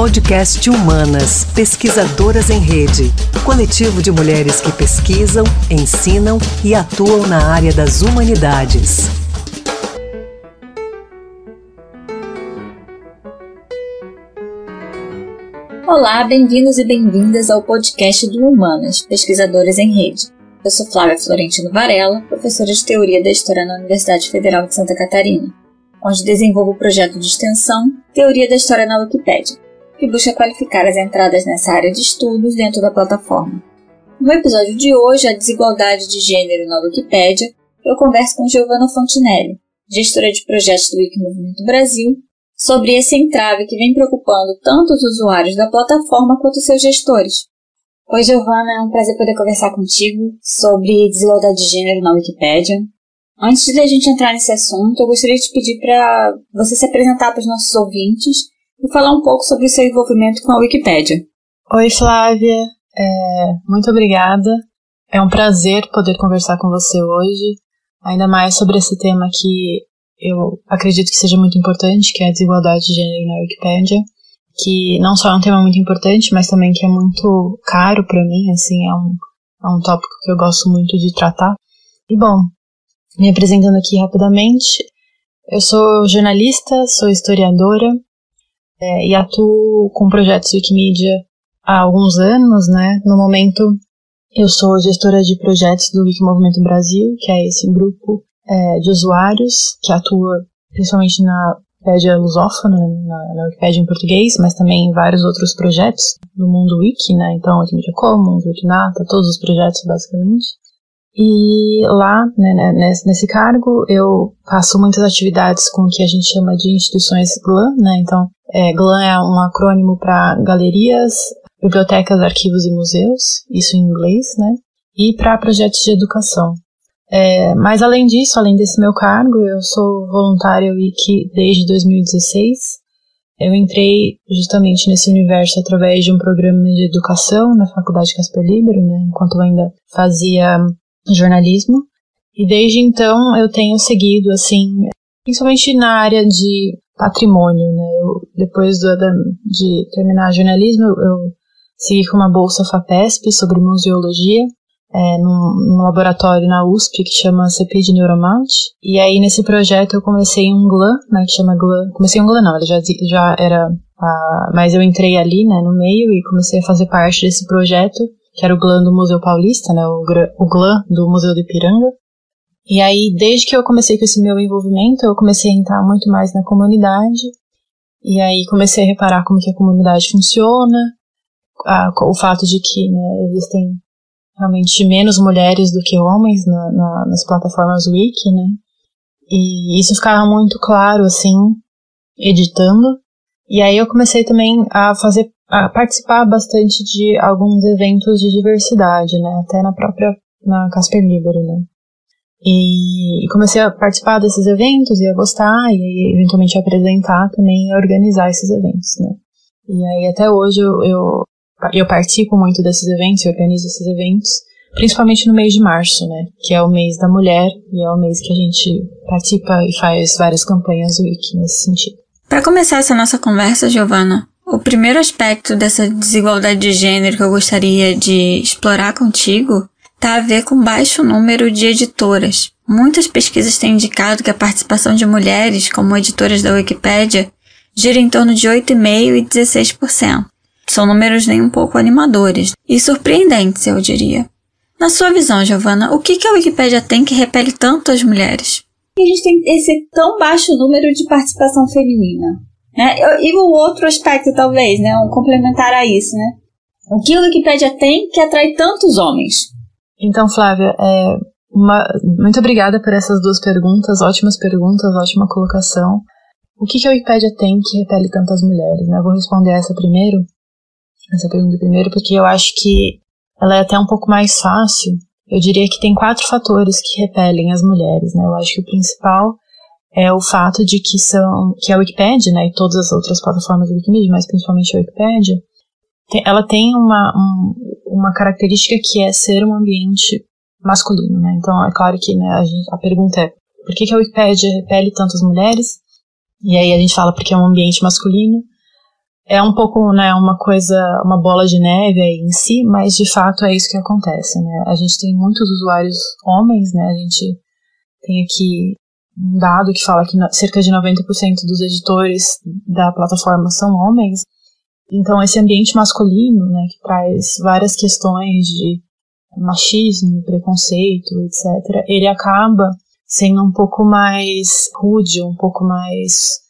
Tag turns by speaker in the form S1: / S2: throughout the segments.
S1: Podcast Humanas, Pesquisadoras em Rede. Coletivo de mulheres que pesquisam, ensinam e atuam na área das humanidades.
S2: Olá, bem-vindos e bem-vindas ao podcast do Humanas, Pesquisadoras em Rede. Eu sou Flávia Florentino Varela, professora de Teoria da História na Universidade Federal de Santa Catarina onde desenvolvo o projeto de extensão Teoria da História na Wikipédia, que busca qualificar as entradas nessa área de estudos dentro da plataforma. No episódio de hoje, a desigualdade de gênero na Wikipédia, eu converso com Giovanna Fontinelli, gestora de projetos do Wikimovimento Brasil, sobre esse entrave que vem preocupando tanto os usuários da plataforma quanto seus gestores. Oi, Giovanna, é um prazer poder conversar contigo sobre desigualdade de gênero na Wikipédia. Antes de a gente entrar nesse assunto, eu gostaria de pedir para você se apresentar para os nossos ouvintes e falar um pouco sobre seu envolvimento com a Wikipédia.
S3: Oi, Flávia. É, muito obrigada. É um prazer poder conversar com você hoje, ainda mais sobre esse tema que eu acredito que seja muito importante, que é a desigualdade de gênero na Wikipédia, que não só é um tema muito importante, mas também que é muito caro para mim, assim, é um, é um tópico que eu gosto muito de tratar. E bom, me apresentando aqui rapidamente, eu sou jornalista, sou historiadora é, e atuo com projetos Wikimedia há alguns anos, né? No momento, eu sou gestora de projetos do Wikimovimento Brasil, que é esse grupo é, de usuários que atua principalmente na Wikipédia lusófona, na, na Wikipédia em português, mas também em vários outros projetos do mundo wiki, né? Então, Wikimedia Commons, Wikinata, todos os projetos basicamente. E lá, né, né, nesse, nesse cargo, eu faço muitas atividades com o que a gente chama de instituições GLAM, né? Então, é, GLAM é um acrônimo para galerias, bibliotecas, arquivos e museus, isso em inglês, né? E para projetos de educação. É, mas além disso, além desse meu cargo, eu sou voluntária Wiki desde 2016. Eu entrei justamente nesse universo através de um programa de educação na Faculdade Casper Libero, né, enquanto eu ainda fazia jornalismo. E desde então eu tenho seguido, assim, principalmente na área de patrimônio, né? Eu, depois do, de terminar jornalismo, eu, eu segui com uma bolsa FAPESP sobre museologia, é, num, num, laboratório na USP que chama CP de Neuromount. E aí nesse projeto eu comecei um GLAM, né, que chama GLAM. Comecei um GLAM não, ele já, já era, ah, mas eu entrei ali, né, no meio e comecei a fazer parte desse projeto que era o GLAM do Museu Paulista, né, o, o GLAM do Museu do Ipiranga. E aí, desde que eu comecei com esse meu envolvimento, eu comecei a entrar muito mais na comunidade, e aí comecei a reparar como que a comunidade funciona, a, o fato de que né, existem realmente menos mulheres do que homens na, na, nas plataformas wiki, né, e isso ficava muito claro, assim, editando, e aí eu comecei também a fazer a participar bastante de alguns eventos de diversidade, né? Até na própria na Casper Libero, né? E, comecei a participar desses eventos e a gostar e eventualmente apresentar também e organizar esses eventos, né? E aí até hoje eu, eu, eu participo muito desses eventos, eu organizo esses eventos, principalmente no mês de março, né? Que é o mês da mulher e é o mês que a gente participa e faz várias campanhas wiki nesse sentido.
S2: Para começar essa nossa conversa, Giovana, o primeiro aspecto dessa desigualdade de gênero que eu gostaria de explorar contigo está a ver com baixo número de editoras. Muitas pesquisas têm indicado que a participação de mulheres como editoras da Wikipédia gira em torno de 8,5% e 16%. São números nem um pouco animadores e surpreendentes, eu diria. Na sua visão, Giovana, o que, que a Wikipédia tem que repele tanto as mulheres?
S4: A gente tem esse tão baixo número de participação feminina. Né? E o outro aspecto, talvez, né? um complementar a isso, né? O que o Wikipedia tem que atrai tantos homens?
S3: Então, Flávia, é uma, muito obrigada por essas duas perguntas, ótimas perguntas, ótima colocação. O que, que a Wikipédia tem que repele tantas mulheres? Né? Eu vou responder essa primeiro, essa pergunta primeiro, porque eu acho que ela é até um pouco mais fácil. Eu diria que tem quatro fatores que repelem as mulheres. Né? Eu acho que o principal é o fato de que são que a Wikipedia, né, e todas as outras plataformas do Wikimedia, mas principalmente a Wikipedia, ela tem uma, um, uma característica que é ser um ambiente masculino, né? Então é claro que né, a, gente, a pergunta é por que, que a Wikipedia repele tantas mulheres? E aí a gente fala porque é um ambiente masculino. é um pouco, né, uma coisa, uma bola de neve aí em si, mas de fato é isso que acontece, né? A gente tem muitos usuários homens, né? A gente tem aqui um dado que fala que cerca de 90% dos editores da plataforma são homens. Então esse ambiente masculino, né, que traz várias questões de machismo, preconceito, etc., ele acaba sendo um pouco mais rude, um pouco mais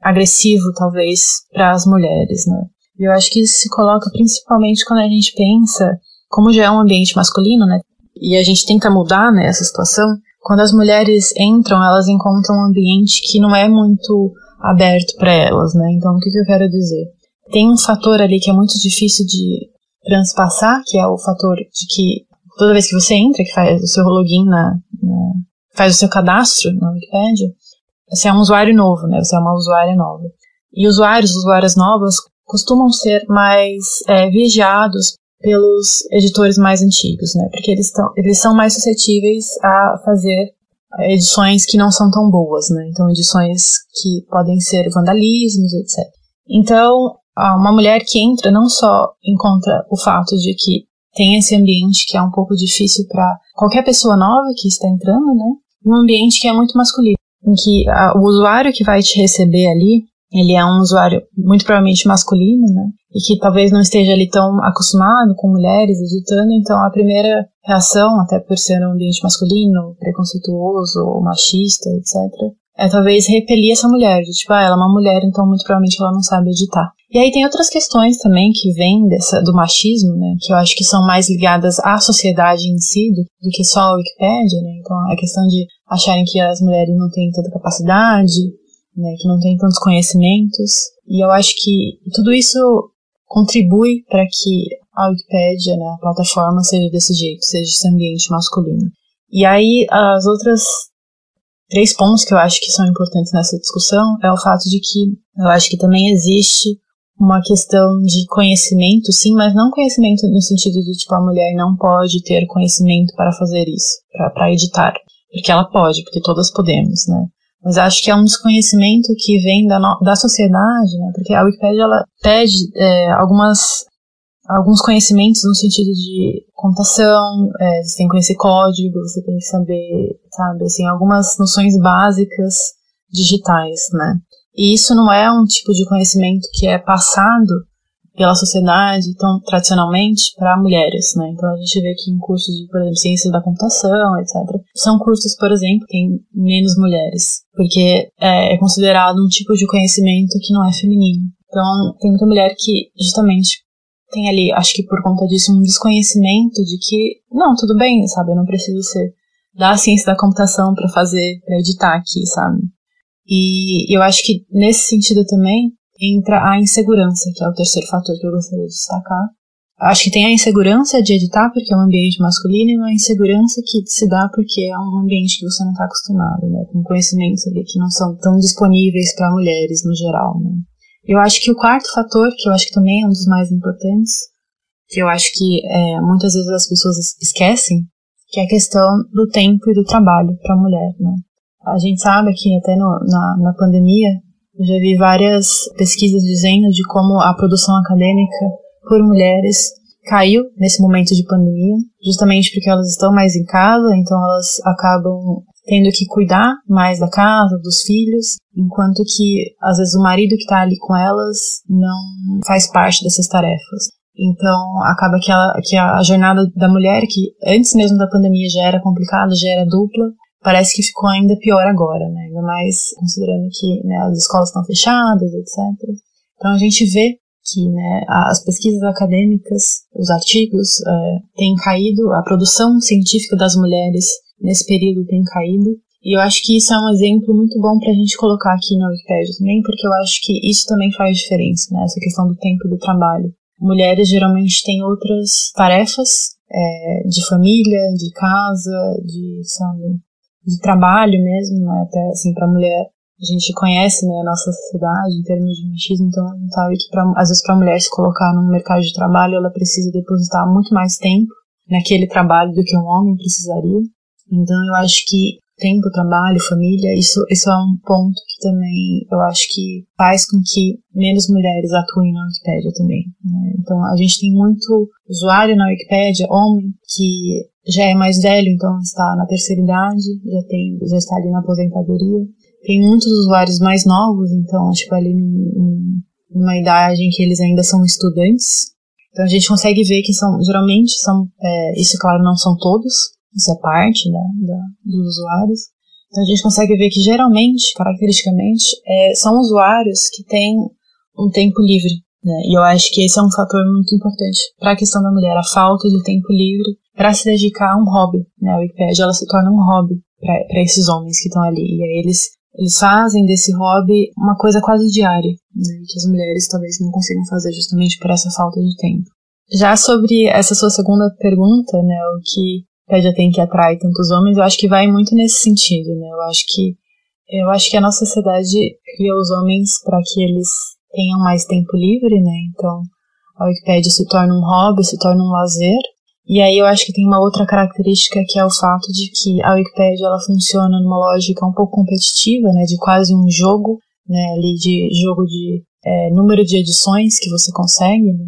S3: agressivo, talvez, para as mulheres, né? E eu acho que isso se coloca principalmente quando a gente pensa, como já é um ambiente masculino, né? E a gente tenta mudar né, essa situação. Quando as mulheres entram, elas encontram um ambiente que não é muito aberto para elas, né? Então, o que, que eu quero dizer? Tem um fator ali que é muito difícil de transpassar, que é o fator de que toda vez que você entra, que faz o seu login na, na faz o seu cadastro na Wikipedia, você é um usuário novo, né? Você é uma usuária nova. E usuários, usuárias novas, costumam ser mais é, vigiados pelos editores mais antigos, né? Porque eles, tão, eles são mais suscetíveis a fazer edições que não são tão boas, né? Então, edições que podem ser vandalismos, etc. Então, uma mulher que entra não só encontra o fato de que tem esse ambiente que é um pouco difícil para qualquer pessoa nova que está entrando, né? Um ambiente que é muito masculino em que a, o usuário que vai te receber ali, ele é um usuário muito provavelmente masculino, né? E que talvez não esteja ali tão acostumado com mulheres editando, então a primeira reação, até por ser um ambiente masculino, preconceituoso, machista, etc., é talvez repelir essa mulher, de tipo, ah, ela é uma mulher, então muito provavelmente ela não sabe editar. E aí tem outras questões também que vêm dessa, do machismo, né, que eu acho que são mais ligadas à sociedade em si do, do que só a Wikipédia, né, então a questão de acharem que as mulheres não têm tanta capacidade, né, que não têm tantos conhecimentos, e eu acho que tudo isso contribui para que a Wikipédia, né, a plataforma, seja desse jeito, seja esse ambiente masculino. E aí as outras três pontos que eu acho que são importantes nessa discussão é o fato de que eu acho que também existe uma questão de conhecimento, sim, mas não conhecimento no sentido de tipo a mulher não pode ter conhecimento para fazer isso, para editar, porque ela pode, porque todas podemos, né? Mas acho que é um desconhecimento que vem da, no, da sociedade, né? Porque a Wikipédia ela pede é, algumas alguns conhecimentos no sentido de computação, é, você tem que conhecer código, você tem que saber, sabe, assim, algumas noções básicas digitais, né? E isso não é um tipo de conhecimento que é passado pela sociedade tão tradicionalmente para mulheres, né? Então a gente vê que em cursos de, por exemplo, ciências da computação, etc. São cursos, por exemplo, que tem menos mulheres, porque é, é considerado um tipo de conhecimento que não é feminino. Então tem muita mulher que justamente tem ali, acho que por conta disso, um desconhecimento de que, não, tudo bem, sabe, eu não preciso ser da ciência da computação para fazer, para editar aqui, sabe? E eu acho que nesse sentido também entra a insegurança, que é o terceiro fator que eu gostaria de destacar. Acho que tem a insegurança de editar porque é um ambiente masculino e a insegurança que se dá porque é um ambiente que você não está acostumado, né? Com conhecimentos ali que não são tão disponíveis para mulheres no geral, né? Eu acho que o quarto fator, que eu acho que também é um dos mais importantes, que eu acho que é, muitas vezes as pessoas esquecem, que é a questão do tempo e do trabalho para a mulher, né? A gente sabe que até no, na, na pandemia, eu já vi várias pesquisas dizendo de como a produção acadêmica por mulheres caiu nesse momento de pandemia, justamente porque elas estão mais em casa, então elas acabam tendo que cuidar mais da casa, dos filhos, enquanto que às vezes o marido que está ali com elas não faz parte dessas tarefas. Então acaba que a, que a jornada da mulher, que antes mesmo da pandemia já era complicada, já era dupla, parece que ficou ainda pior agora, né? Ainda mais considerando que né, as escolas estão fechadas, etc. Então a gente vê que né, as pesquisas acadêmicas, os artigos é, têm caído, a produção científica das mulheres nesse período tem caído. E eu acho que isso é um exemplo muito bom para a gente colocar aqui na Wikipedia também, porque eu acho que isso também faz diferença, né? Essa questão do tempo do trabalho. Mulheres geralmente têm outras tarefas é, de família, de casa, de, sabe, de trabalho mesmo, né? Até assim, para mulher, a gente conhece né, a nossa sociedade em termos de machismo, então a gente sabe que pra, às vezes para a mulher se colocar no mercado de trabalho, ela precisa depositar muito mais tempo naquele trabalho do que um homem precisaria. Então eu acho que tempo, trabalho, família, isso, isso é um ponto que também eu acho que faz com que menos mulheres atuem na Wikipédia também. Né? Então, a gente tem muito usuário na Wikipédia, homem, que já é mais velho, então está na terceira idade, já, tem, já está ali na aposentadoria. Tem muitos usuários mais novos, então, tipo, ali numa idade em que eles ainda são estudantes. Então, a gente consegue ver que são, geralmente, são, é, isso, claro, não são todos, isso é parte da, da, dos usuários. Então a gente consegue ver que geralmente, caracteristicamente, é, são usuários que têm um tempo livre. Né? E eu acho que esse é um fator muito importante para a questão da mulher, a falta de tempo livre para se dedicar a um hobby. Né? A Wikipedia ela se torna um hobby para esses homens que estão ali. E aí eles, eles fazem desse hobby uma coisa quase diária, né? que as mulheres talvez não consigam fazer justamente por essa falta de tempo. Já sobre essa sua segunda pergunta, né, o que Wikipedia tem que atrair tantos homens, eu acho que vai muito nesse sentido, né? Eu acho que eu acho que a nossa sociedade cria os homens para que eles tenham mais tempo livre, né? Então, a Wikipedia se torna um hobby, se torna um lazer. E aí eu acho que tem uma outra característica que é o fato de que a Wikipedia ela funciona numa lógica um pouco competitiva, né? De quase um jogo, né? Ali de jogo de é, número de edições que você consegue, né?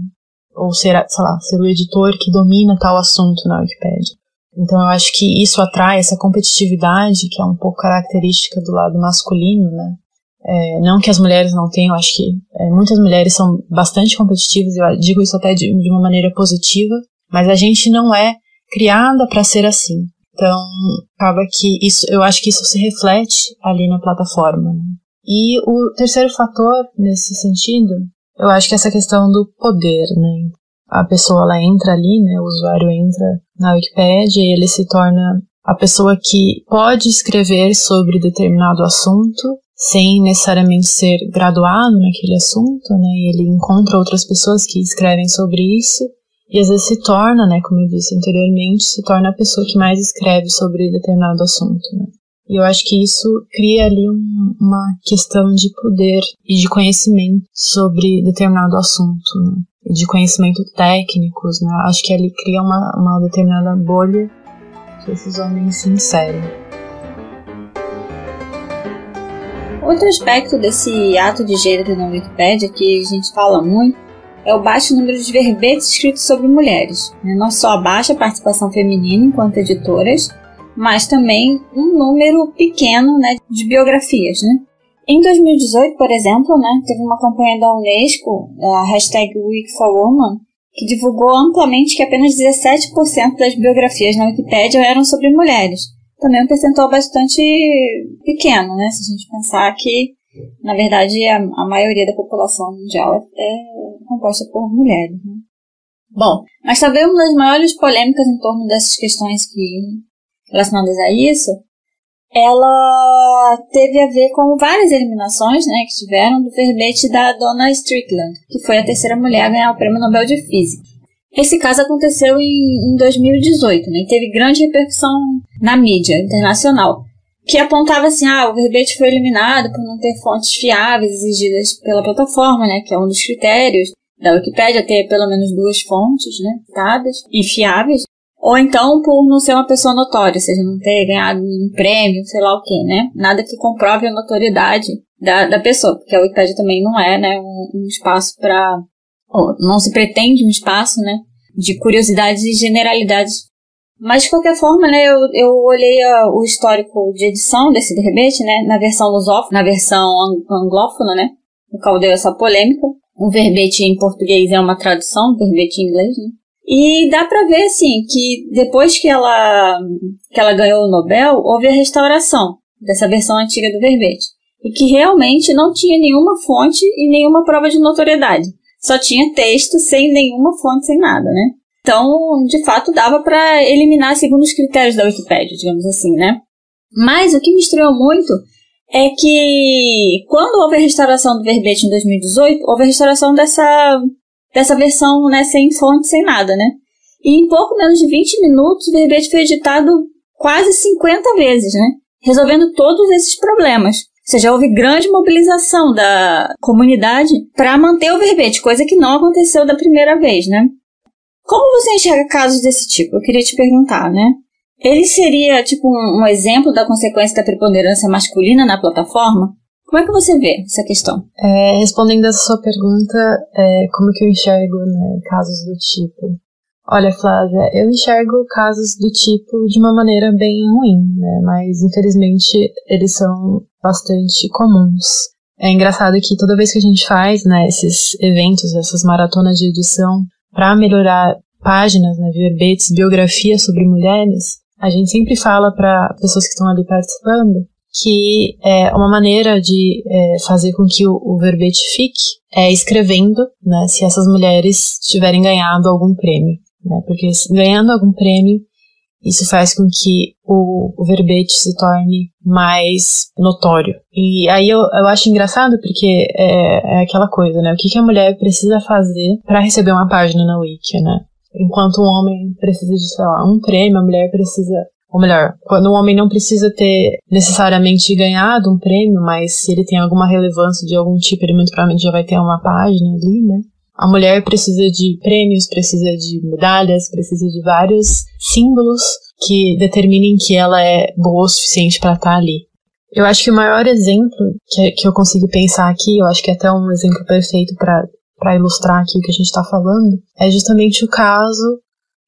S3: Ou ser, sei lá, ser o editor que domina tal assunto na Wikipedia. Então eu acho que isso atrai essa competitividade, que é um pouco característica do lado masculino, né? É, não que as mulheres não tenham, acho que é, muitas mulheres são bastante competitivas, eu digo isso até de, de uma maneira positiva, mas a gente não é criada para ser assim. Então, acaba que isso, eu acho que isso se reflete ali na plataforma. Né? E o terceiro fator nesse sentido, eu acho que é essa questão do poder, né? a pessoa ela entra ali, né, o usuário entra na Wikipedia e ele se torna a pessoa que pode escrever sobre determinado assunto sem necessariamente ser graduado naquele assunto, né, e ele encontra outras pessoas que escrevem sobre isso e às vezes se torna, né, como eu disse anteriormente, se torna a pessoa que mais escreve sobre determinado assunto, né. E eu acho que isso cria ali um, uma questão de poder e de conhecimento sobre determinado assunto, né de conhecimento técnicos, né? Acho que ele cria uma, uma determinada bolha que esses homens se inserem.
S2: Outro aspecto desse ato de gênero na Wikipédia que a gente fala muito é o baixo número de verbetes escritos sobre mulheres. Né? Não só a baixa participação feminina enquanto editoras, mas também um número pequeno né, de biografias. Né? Em 2018, por exemplo, né, teve uma campanha da Unesco, a hashtag Week for Woman, que divulgou amplamente que apenas 17% das biografias na Wikipédia eram sobre mulheres. Também um percentual bastante pequeno, né, se a gente pensar que, na verdade, a, a maioria da população mundial é composta por mulheres. Né. Bom, mas talvez uma das maiores polêmicas em torno dessas questões que, relacionadas a isso ela teve a ver com várias eliminações né, que tiveram do verbete da Donna Strickland, que foi a terceira mulher a ganhar o Prêmio Nobel de Física. Esse caso aconteceu em, em 2018 né, e teve grande repercussão na mídia internacional, que apontava assim, ah, o verbete foi eliminado por não ter fontes fiáveis exigidas pela plataforma, né, que é um dos critérios da Wikipédia, ter pelo menos duas fontes, né, dadas e fiáveis. Ou então por não ser uma pessoa notória, ou seja, não ter ganhado um prêmio, sei lá o que, né? Nada que comprove a notoriedade da, da pessoa, porque a Wikipedia também não é, né, um, um espaço para. Não se pretende um espaço, né, de curiosidades e generalidades. Mas, de qualquer forma, né, eu, eu olhei a, o histórico de edição desse verbete, né, na versão lusófona, na versão anglófona, né, no qual deu essa polêmica. O verbete em português é uma tradução do verbete em inglês, né? E dá para ver assim que depois que ela que ela ganhou o Nobel, houve a restauração dessa versão antiga do verbete e que realmente não tinha nenhuma fonte e nenhuma prova de notoriedade. Só tinha texto sem nenhuma fonte, sem nada, né? Então, de fato, dava para eliminar segundo os critérios da Wikipédia, digamos assim, né? Mas o que me estranhou muito é que quando houve a restauração do verbete em 2018, houve a restauração dessa dessa versão, né, sem fonte, sem nada, né? E em pouco menos de 20 minutos, o verbete foi editado quase 50 vezes, né? Resolvendo todos esses problemas. Ou seja, houve grande mobilização da comunidade para manter o verbete, coisa que não aconteceu da primeira vez, né? Como você enxerga casos desse tipo? Eu queria te perguntar, né? ele seria tipo um, um exemplo da consequência da preponderância masculina na plataforma? Como é que você vê essa questão?
S3: É, respondendo essa sua pergunta, é, como que eu enxergo né, casos do tipo? Olha, Flávia, eu enxergo casos do tipo de uma maneira bem ruim, né? Mas infelizmente eles são bastante comuns. É engraçado que toda vez que a gente faz né, esses eventos, essas maratonas de edição, para melhorar páginas, né, verbetes, biografias sobre mulheres, a gente sempre fala para pessoas que estão ali participando que é uma maneira de é, fazer com que o, o, verbete fique é escrevendo, né, se essas mulheres tiverem ganhado algum prêmio, né, porque ganhando algum prêmio isso faz com que o, o verbete se torne mais notório. E aí eu, eu acho engraçado porque é, é aquela coisa, né? O que, que a mulher precisa fazer para receber uma página na Wiki, né? Enquanto um homem precisa de, sei lá, um prêmio, a mulher precisa. Ou melhor, quando um homem não precisa ter necessariamente ganhado um prêmio, mas se ele tem alguma relevância de algum tipo, ele muito provavelmente já vai ter uma página ali, né? A mulher precisa de prêmios, precisa de medalhas, precisa de vários símbolos que determinem que ela é boa o suficiente para estar tá ali. Eu acho que o maior exemplo que, que eu consigo pensar aqui, eu acho que é até um exemplo perfeito para ilustrar aqui o que a gente está falando, é justamente o caso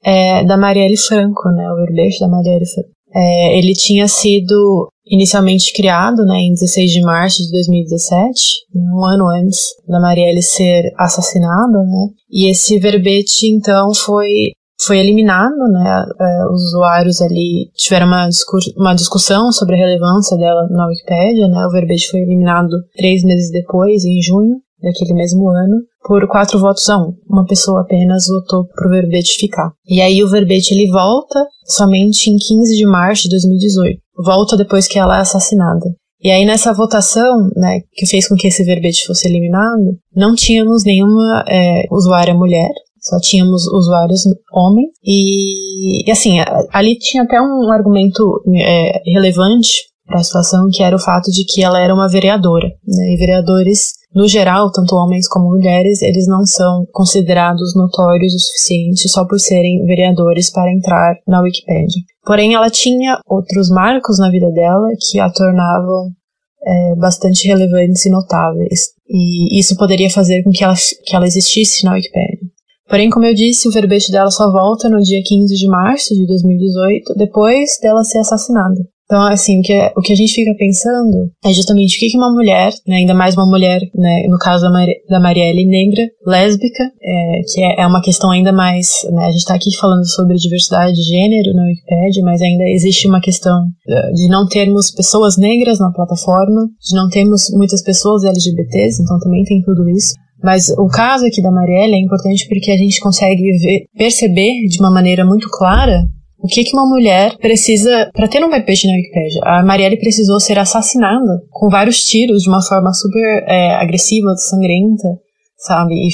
S3: é, da Marielle Franco, né, o verbete da Marielle Franco. É, ele tinha sido inicialmente criado né, em 16 de março de 2017, um ano antes da Marielle ser assassinada, né, e esse verbete então foi foi eliminado, né? É, os usuários ali tiveram uma, uma discussão sobre a relevância dela na Wikipédia, né? O verbete foi eliminado três meses depois, em junho daquele mesmo ano, por quatro votos a um. Uma pessoa apenas votou pro verbete ficar. E aí o verbete ele volta somente em 15 de março de 2018. Volta depois que ela é assassinada. E aí nessa votação, né, que fez com que esse verbete fosse eliminado, não tínhamos nenhuma é, usuária mulher, só tínhamos usuários homens. E, e assim, ali tinha até um argumento é, relevante para a situação, que era o fato de que ela era uma vereadora. Né, e vereadores no geral, tanto homens como mulheres, eles não são considerados notórios o suficiente só por serem vereadores para entrar na Wikipedia. Porém, ela tinha outros marcos na vida dela que a tornavam é, bastante relevantes e notáveis. E isso poderia fazer com que ela, que ela existisse na Wikipedia. Porém, como eu disse, o verbete dela só volta no dia 15 de março de 2018, depois dela ser assassinada. Então, assim, o que, o que a gente fica pensando é justamente o que, uma mulher, né, ainda mais uma mulher, né, no caso da, Mari, da Marielle, negra, lésbica, é, que é, é, uma questão ainda mais, né, a gente está aqui falando sobre diversidade de gênero na Wikipedia, mas ainda existe uma questão é, de não termos pessoas negras na plataforma, de não termos muitas pessoas LGBTs, então também tem tudo isso. Mas o caso aqui da Marielle é importante porque a gente consegue ver, perceber de uma maneira muito clara o que, que uma mulher precisa para ter um verbete na Wikipedia? A Marielle precisou ser assassinada com vários tiros de uma forma super é, agressiva, sangrenta, sabe? E,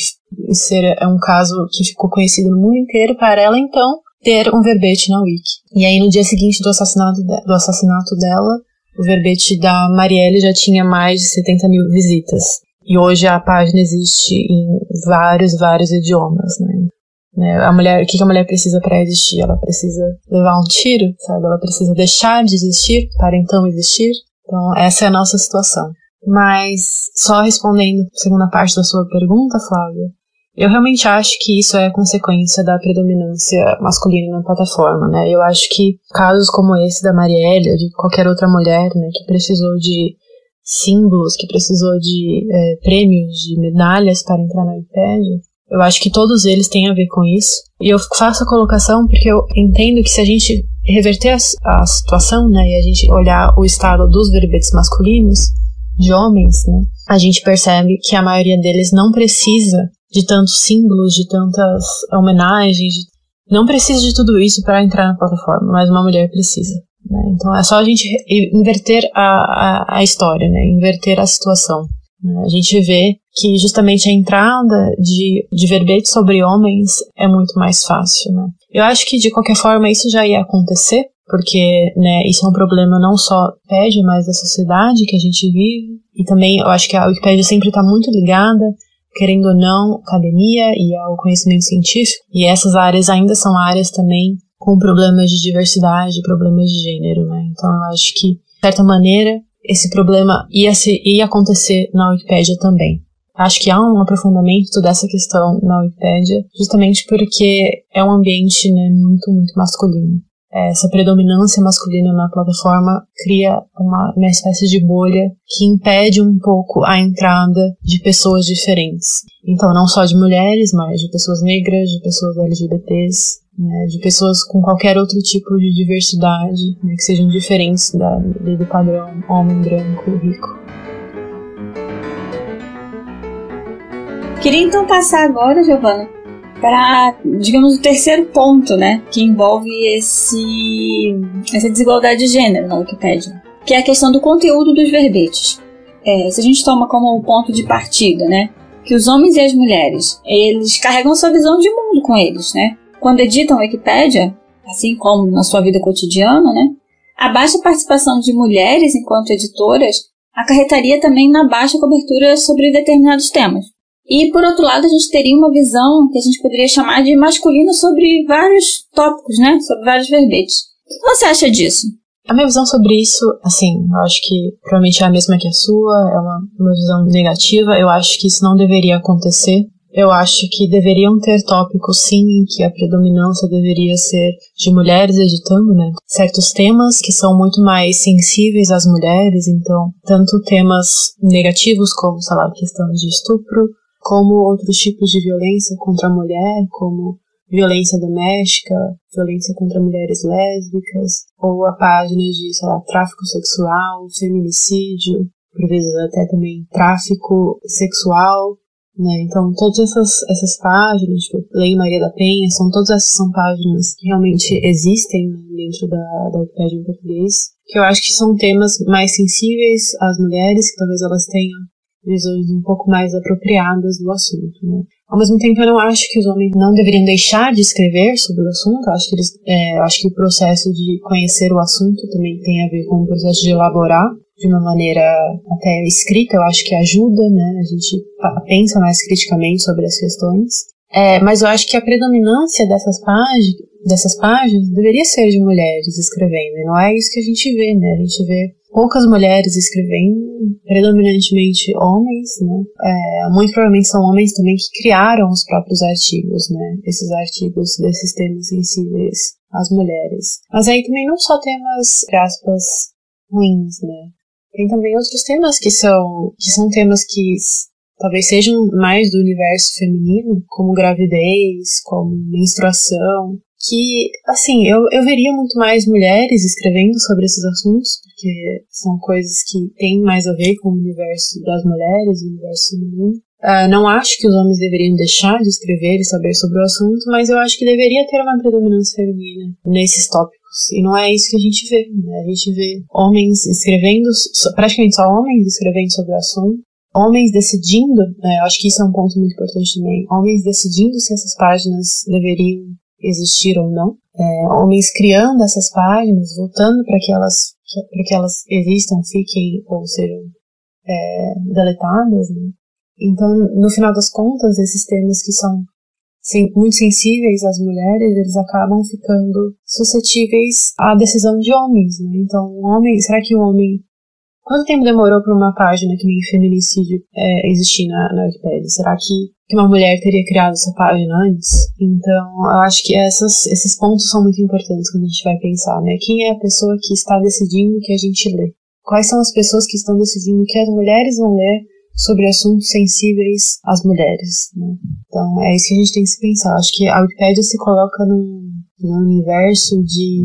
S3: e ser é um caso que ficou conhecido no mundo inteiro para ela então ter um verbete na Wiki. E aí no dia seguinte do assassinato, de, do assassinato dela, o verbete da Marielle já tinha mais de 70 mil visitas. E hoje a página existe em vários, vários idiomas, né? Né? A mulher, o que a mulher precisa para existir? Ela precisa levar um tiro, sabe? Ela precisa deixar de existir para então existir. Então, essa é a nossa situação. Mas, só respondendo a segunda parte da sua pergunta, Flávia, eu realmente acho que isso é consequência da predominância masculina na plataforma, né? Eu acho que casos como esse da Marielle, de qualquer outra mulher, né, que precisou de símbolos, que precisou de é, prêmios, de medalhas para entrar na Wikipedia, eu acho que todos eles têm a ver com isso. E eu faço a colocação porque eu entendo que se a gente reverter a, a situação, né, e a gente olhar o estado dos verbetes masculinos, de homens, né, a gente percebe que a maioria deles não precisa de tantos símbolos, de tantas homenagens, de, não precisa de tudo isso para entrar na plataforma, mas uma mulher precisa. Né? Então é só a gente inverter a, a, a história, né, inverter a situação. Né? A gente vê que justamente a entrada de, de verbete sobre homens é muito mais fácil. Né? Eu acho que de qualquer forma isso já ia acontecer, porque né, isso é um problema não só Wikipedia, mas da sociedade que a gente vive. E também eu acho que a Wikipedia sempre está muito ligada, querendo ou não, à academia e ao conhecimento científico. E essas áreas ainda são áreas também com problemas de diversidade, problemas de gênero, né? Então eu acho que, de certa maneira, esse problema ia, ser, ia acontecer na Wikipédia também. Acho que há um aprofundamento dessa questão na Wikipédia, justamente porque é um ambiente né, muito, muito masculino. Essa predominância masculina na plataforma cria uma, uma espécie de bolha que impede um pouco a entrada de pessoas diferentes. Então, não só de mulheres, mas de pessoas negras, de pessoas LGBTs, né, de pessoas com qualquer outro tipo de diversidade, né, que sejam diferentes da, do padrão homem branco rico.
S2: Queria então passar agora, Giovana, para, digamos, o terceiro ponto, né, que envolve esse, essa desigualdade de gênero na Wikipédia, que é a questão do conteúdo dos verbetes. É, se a gente toma como ponto de partida, né, que os homens e as mulheres, eles carregam sua visão de mundo com eles, né? Quando editam a Wikipédia, assim como na sua vida cotidiana, né, a baixa participação de mulheres enquanto editoras acarretaria também na baixa cobertura sobre determinados temas. E, por outro lado, a gente teria uma visão que a gente poderia chamar de masculina sobre vários tópicos, né? Sobre vários verbetes. O que você acha disso?
S3: A minha visão sobre isso, assim, eu acho que provavelmente é a mesma que a sua, é uma, uma visão negativa. Eu acho que isso não deveria acontecer. Eu acho que deveriam ter tópicos, sim, em que a predominância deveria ser de mulheres editando, né? Certos temas que são muito mais sensíveis às mulheres, então, tanto temas negativos como, sei lá, questão de estupro, como outros tipos de violência contra a mulher, como violência doméstica, violência contra mulheres lésbicas, ou a página de, sei lá, tráfico sexual, feminicídio, por vezes até também tráfico sexual, né? Então, todas essas, essas páginas, tipo, Lei Maria da Penha, são todas essas são páginas que realmente existem dentro da, da Wikipedia em português, que eu acho que são temas mais sensíveis às mulheres, que talvez elas tenham visões um pouco mais apropriadas do assunto. Né? Ao mesmo tempo, eu não acho que os homens não deveriam deixar de escrever sobre o assunto. Eu acho que eles, é, acho que o processo de conhecer o assunto também tem a ver com o processo de elaborar de uma maneira até escrita. Eu acho que ajuda, né? A gente pensa mais criticamente sobre as questões. É, mas eu acho que a predominância dessas páginas, dessas páginas deveria ser de mulheres escrevendo. E não é isso que a gente vê, né? A gente vê poucas mulheres escrevendo, predominantemente homens, né? É, muito provavelmente são homens também que criaram os próprios artigos, né? Esses artigos desses temas sensíveis às mulheres. Mas aí também não só temas, aspas, ruins, né? Tem também outros temas que são, que são temas que talvez sejam mais do universo feminino, como gravidez, como menstruação, que, assim, eu, eu veria muito mais mulheres escrevendo sobre esses assuntos, porque são coisas que têm mais a ver com o universo das mulheres, o universo feminino. Uh, não acho que os homens deveriam deixar de escrever e saber sobre o assunto, mas eu acho que deveria ter uma predominância feminina nesses tópicos. E não é isso que a gente vê. Né? A gente vê homens escrevendo, praticamente só homens escrevendo sobre o assunto, homens decidindo, né, acho que isso é um ponto muito importante também, homens decidindo se essas páginas deveriam existir ou não, é, homens criando essas páginas, votando para que elas para que elas existam, fiquem ou sejam é, deletadas. Né? Então, no final das contas, esses temas que são muito sensíveis às mulheres, eles acabam ficando suscetíveis à decisão de homens. Né? Então, um homem, será que o homem Quanto tempo demorou para uma página que nem feminicídio é, existir na, na Wikipedia? Será que, que uma mulher teria criado essa página antes? Então, eu acho que essas, esses pontos são muito importantes quando a gente vai pensar, né? Quem é a pessoa que está decidindo que a gente lê? Quais são as pessoas que estão decidindo que as mulheres vão ler sobre assuntos sensíveis às mulheres? Né? Então, é isso que a gente tem que pensar. Acho que a Wikipedia se coloca num, no universo de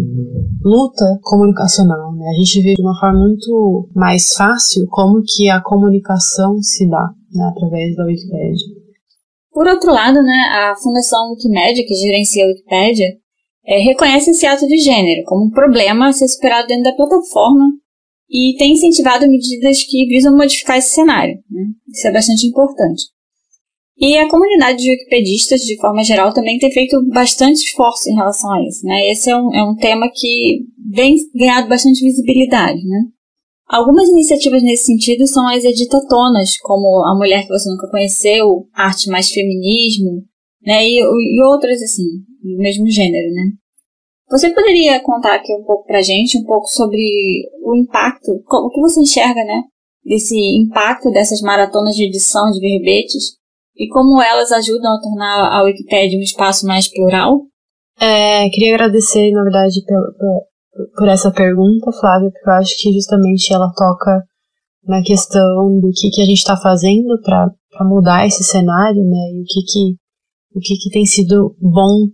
S3: luta comunicacional. Né? A gente vê de uma forma muito mais fácil como que a comunicação se dá né, através da Wikipédia.
S2: Por outro lado, né, a Fundação Wikimedia, que gerencia a Wikipédia, é, reconhece esse ato de gênero como um problema a ser superado dentro da plataforma e tem incentivado medidas que visam modificar esse cenário. Né? Isso é bastante importante. E a comunidade de wikipedistas, de forma geral, também tem feito bastante esforço em relação a isso. Né? Esse é um, é um tema que vem ganhado bastante visibilidade. Né? Algumas iniciativas nesse sentido são as editatonas, como A Mulher que Você Nunca Conheceu, Arte Mais Feminismo, né? e, e outras assim, do mesmo gênero. Né? Você poderia contar aqui um pouco pra gente, um pouco sobre o impacto, o que você enxerga, né, desse impacto dessas maratonas de edição de verbetes e como elas ajudam a tornar a Wikipédia um espaço mais plural?
S3: É, queria agradecer, na verdade, por, por, essa pergunta, Flávia, porque eu acho que justamente ela toca na questão do que, que a gente está fazendo para mudar esse cenário, né, e o que, que, o que, que tem sido bom,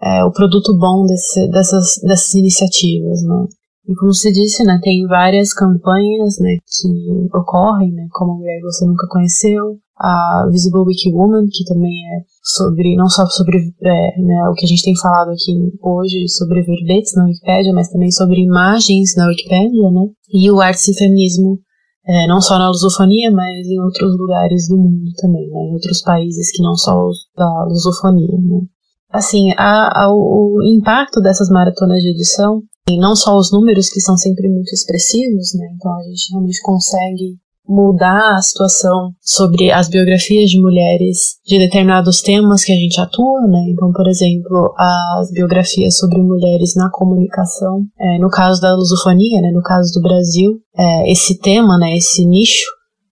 S3: é, o produto bom desse, dessas, dessas iniciativas, né. E como você disse, né, tem várias campanhas, né, que ocorrem, né, como a mulher você nunca conheceu, a Visible Wiki Woman, que também é sobre, não só sobre é, né, o que a gente tem falado aqui hoje sobre verbetes na Wikipédia, mas também sobre imagens na Wikipédia, né, e o Arte e Feminismo, é, não só na lusofonia, mas em outros lugares do mundo também, né, em outros países que não só da lusofonia, né. Assim, a, a, o impacto dessas maratonas de edição, e não só os números que são sempre muito expressivos, né, então a gente realmente consegue mudar a situação sobre as biografias de mulheres de determinados temas que a gente atua, né? Então, por exemplo, as biografias sobre mulheres na comunicação, é, no caso da lusofonia, né? No caso do Brasil, é, esse tema, né? Esse nicho,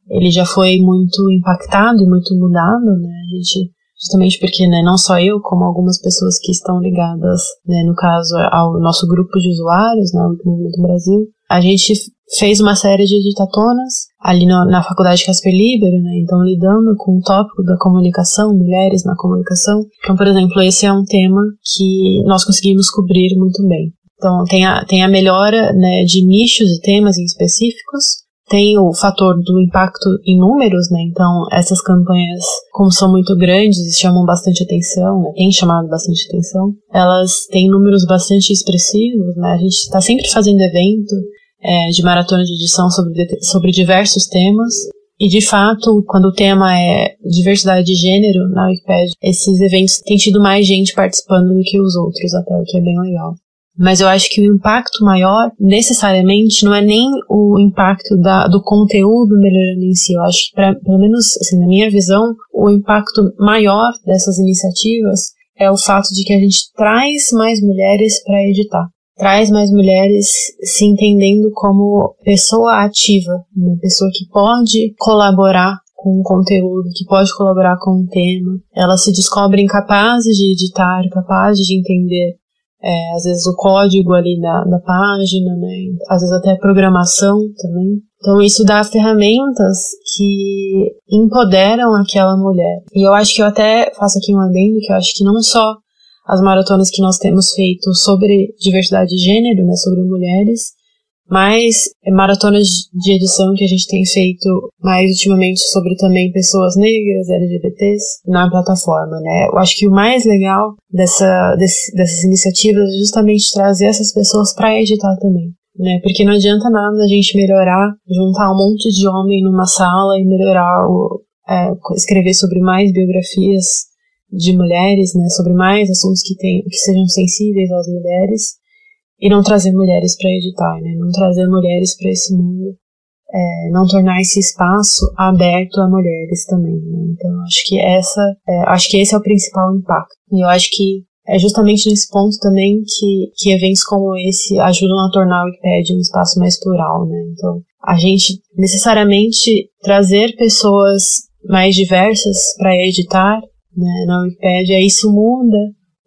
S3: ele já foi muito impactado e muito mudado, né? A gente justamente porque né, não só eu, como algumas pessoas que estão ligadas, né, no caso ao nosso grupo de usuários, né, o Movimento Brasil, a gente fez uma série de editatonas ali no, na Faculdade Casper Libero, né? Então, lidando com o tópico da comunicação, mulheres na comunicação. Então, por exemplo, esse é um tema que nós conseguimos cobrir muito bem. Então, tem a, tem a melhora né, de nichos e temas específicos, tem o fator do impacto em números, né? Então, essas campanhas, como são muito grandes, chamam bastante atenção, né? Tem chamado bastante atenção. Elas têm números bastante expressivos, né? A gente está sempre fazendo evento, é, de maratona de edição sobre, sobre diversos temas. E de fato, quando o tema é diversidade de gênero na Wikipedia, esses eventos têm tido mais gente participando do que os outros, até o que é bem legal. Mas eu acho que o impacto maior, necessariamente, não é nem o impacto da, do conteúdo melhorando em si. Eu acho que, pra, pelo menos assim, na minha visão, o impacto maior dessas iniciativas é o fato de que a gente traz mais mulheres para editar traz mais mulheres se entendendo como pessoa ativa, uma pessoa que pode colaborar com o conteúdo, que pode colaborar com o tema. Elas se descobrem capazes de editar, capazes de entender, é, às vezes, o código ali da, da página, né? às vezes até programação também. Então, isso dá ferramentas que empoderam aquela mulher. E eu acho que eu até faço aqui um adendo, que eu acho que não só as maratonas que nós temos feito sobre diversidade de gênero, né, sobre mulheres, mas maratonas de edição que a gente tem feito mais ultimamente sobre também pessoas negras, LGBTs, na plataforma, né? Eu acho que o mais legal dessa, desse, dessas iniciativas é justamente trazer essas pessoas para editar também. Né? Porque não adianta nada a gente melhorar, juntar um monte de homem numa sala e melhorar o, é, escrever sobre mais biografias de mulheres, né, sobre mais assuntos que, tem, que sejam sensíveis às mulheres, e não trazer mulheres para editar, né, não trazer mulheres para esse mundo, é, não tornar esse espaço aberto a mulheres também. Né, então, acho que essa, é, acho que esse é o principal impacto. E eu acho que é justamente nesse ponto também que, que eventos como esse ajudam a tornar o Wikipedia um espaço mais plural, né? Então, a gente necessariamente trazer pessoas mais diversas para editar né, na Wikipédia, isso muda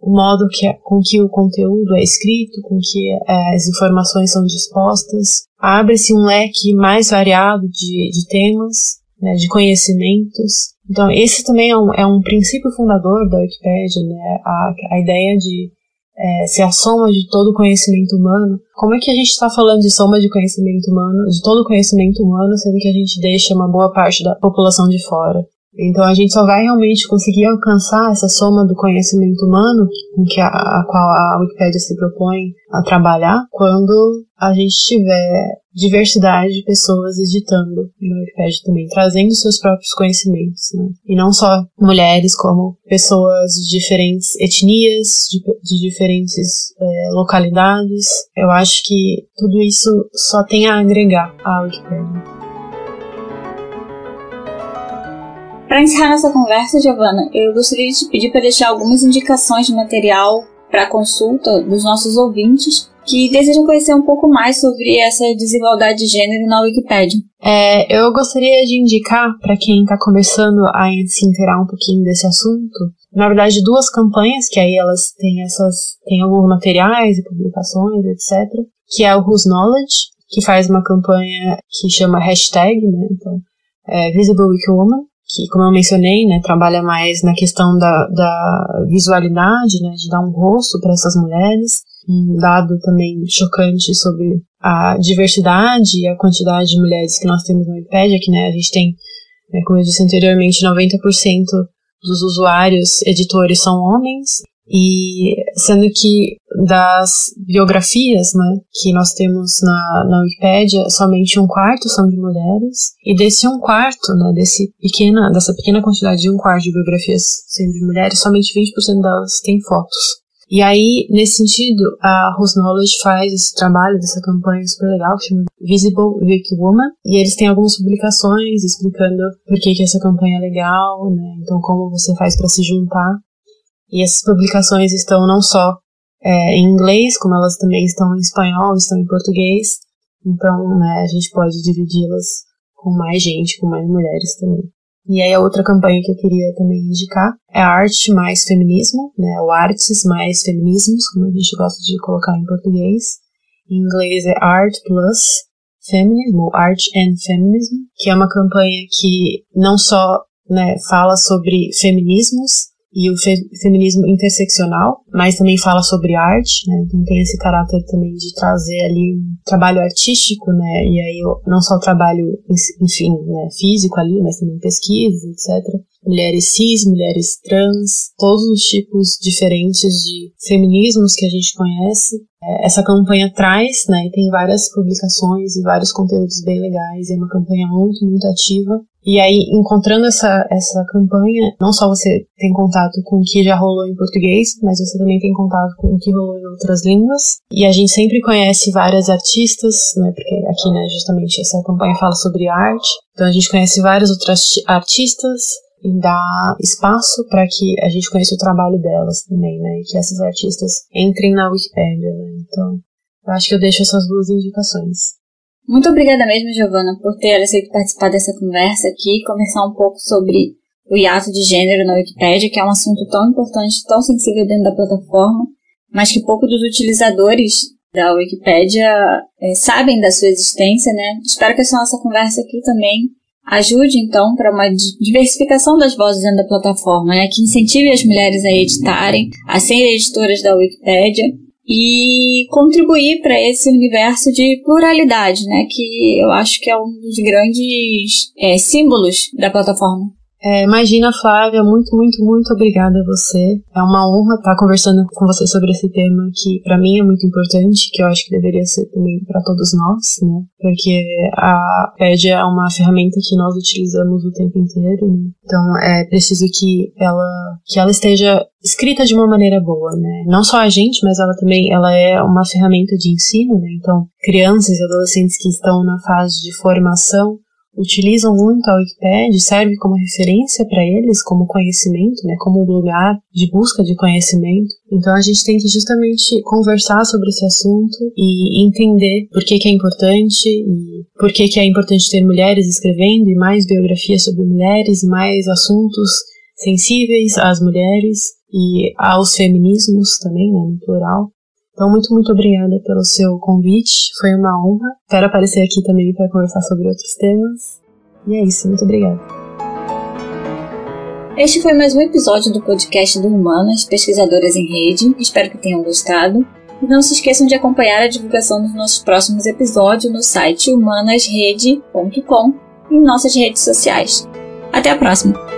S3: o modo que, é, com que o conteúdo é escrito, com que é, as informações são dispostas, abre-se um leque mais variado de, de temas, né, de conhecimentos. Então, esse também é um, é um princípio fundador da Wikipédia, né, a, a ideia de é, ser a soma de todo o conhecimento humano. Como é que a gente está falando de soma de conhecimento humano, de todo o conhecimento humano, sendo que a gente deixa uma boa parte da população de fora? Então a gente só vai realmente conseguir alcançar essa soma do conhecimento humano com que a, a qual a Wikipédia se propõe a trabalhar quando a gente tiver diversidade de pessoas editando na Wikipédia também, trazendo seus próprios conhecimentos, né? E não só mulheres, como pessoas de diferentes etnias, de, de diferentes é, localidades. Eu acho que tudo isso só tem a agregar à Wikipédia.
S2: Para encerrar nossa conversa, Giovana, eu gostaria de te pedir para deixar algumas indicações de material para consulta dos nossos ouvintes que desejam conhecer um pouco mais sobre essa desigualdade de gênero na Wikipédia.
S3: É, eu gostaria de indicar para quem está começando a se inteirar um pouquinho desse assunto, na verdade, duas campanhas, que aí elas têm essas, têm alguns materiais e publicações, etc., que é o Who's Knowledge, que faz uma campanha que chama hashtag, né, então, é Visible Wiki Woman, que, como eu mencionei, né, trabalha mais na questão da, da visualidade, né, de dar um rosto para essas mulheres, um dado também chocante sobre a diversidade e a quantidade de mulheres que nós temos na Wikipedia, que né, a gente tem, né, como eu disse anteriormente, 90% dos usuários editores são homens, e sendo que das biografias né, que nós temos na, na Wikipédia, somente um quarto são de mulheres, e desse um quarto, né, desse pequena, dessa pequena quantidade de um quarto de biografias sendo de mulheres, somente 20% delas têm fotos. E aí, nesse sentido, a Who's Knowledge faz esse trabalho dessa campanha super legal, que chama Visible Wiki Woman, e eles têm algumas publicações explicando por que, que essa campanha é legal, né? Então, como você faz para se juntar. E essas publicações estão não só é, em inglês, como elas também estão em espanhol, estão em português. Então, né, a gente pode dividi-las com mais gente, com mais mulheres também. E aí a outra campanha que eu queria também indicar é Arte mais Feminismo, né? O Artes mais Feminismos, como a gente gosta de colocar em português. Em inglês é Art Plus Feminism, ou Art and Feminism, que é uma campanha que não só né, fala sobre feminismos, e o fe feminismo interseccional, mas também fala sobre arte, né? Então tem esse caráter também de trazer ali um trabalho artístico, né? E aí não só o trabalho, enfim, né, físico ali, mas também pesquisa, etc. Mulheres cis, mulheres trans, todos os tipos diferentes de feminismos que a gente conhece. É, essa campanha traz, né, e tem várias publicações e vários conteúdos bem legais, é uma campanha muito, muito ativa e aí, encontrando essa, essa campanha, não só você tem contato com o que já rolou em português, mas você também tem contato com o que rolou em outras línguas. E a gente sempre conhece várias artistas, né, porque aqui, né, justamente essa campanha fala sobre arte. Então a gente conhece várias outras artistas e dá espaço para que a gente conheça o trabalho delas também, né, e que essas artistas entrem na Wikipedia, né. Então, eu acho que eu deixo essas duas indicações.
S2: Muito obrigada mesmo, Giovana, por ter aceito participar dessa conversa aqui conversar um pouco sobre o hiato de gênero na Wikipédia, que é um assunto tão importante, tão sensível dentro da plataforma, mas que pouco dos utilizadores da Wikipédia é, sabem da sua existência, né? Espero que essa nossa conversa aqui também ajude, então, para uma diversificação das vozes dentro da plataforma, né? Que incentive as mulheres a editarem, a serem editoras da Wikipédia e contribuir para esse universo de pluralidade, né, que eu acho que é um dos grandes é, símbolos da plataforma.
S3: É, imagina, Flávia, muito, muito, muito obrigada a você. É uma honra estar conversando com você sobre esse tema que para mim é muito importante, que eu acho que deveria ser também para todos nós, né? Porque a PED é uma ferramenta que nós utilizamos o tempo inteiro, né? então é preciso que ela que ela esteja escrita de uma maneira boa, né? Não só a gente, mas ela também ela é uma ferramenta de ensino, né? Então, crianças e adolescentes que estão na fase de formação utilizam muito a Wikipedia, serve como referência para eles, como conhecimento, né, como lugar de busca de conhecimento. Então a gente tem que justamente conversar sobre esse assunto e entender por que, que é importante e por que, que é importante ter mulheres escrevendo e mais biografias sobre mulheres mais assuntos sensíveis às mulheres e aos feminismos também, né, no plural. Então, muito, muito obrigada pelo seu convite. Foi uma honra. Quero aparecer aqui também para conversar sobre outros temas. E é isso, muito obrigada.
S2: Este foi mais um episódio do podcast do Humanas, Pesquisadoras em Rede. Espero que tenham gostado. E não se esqueçam de acompanhar a divulgação dos nossos próximos episódios no site humanasrede.com e em nossas redes sociais. Até a próxima!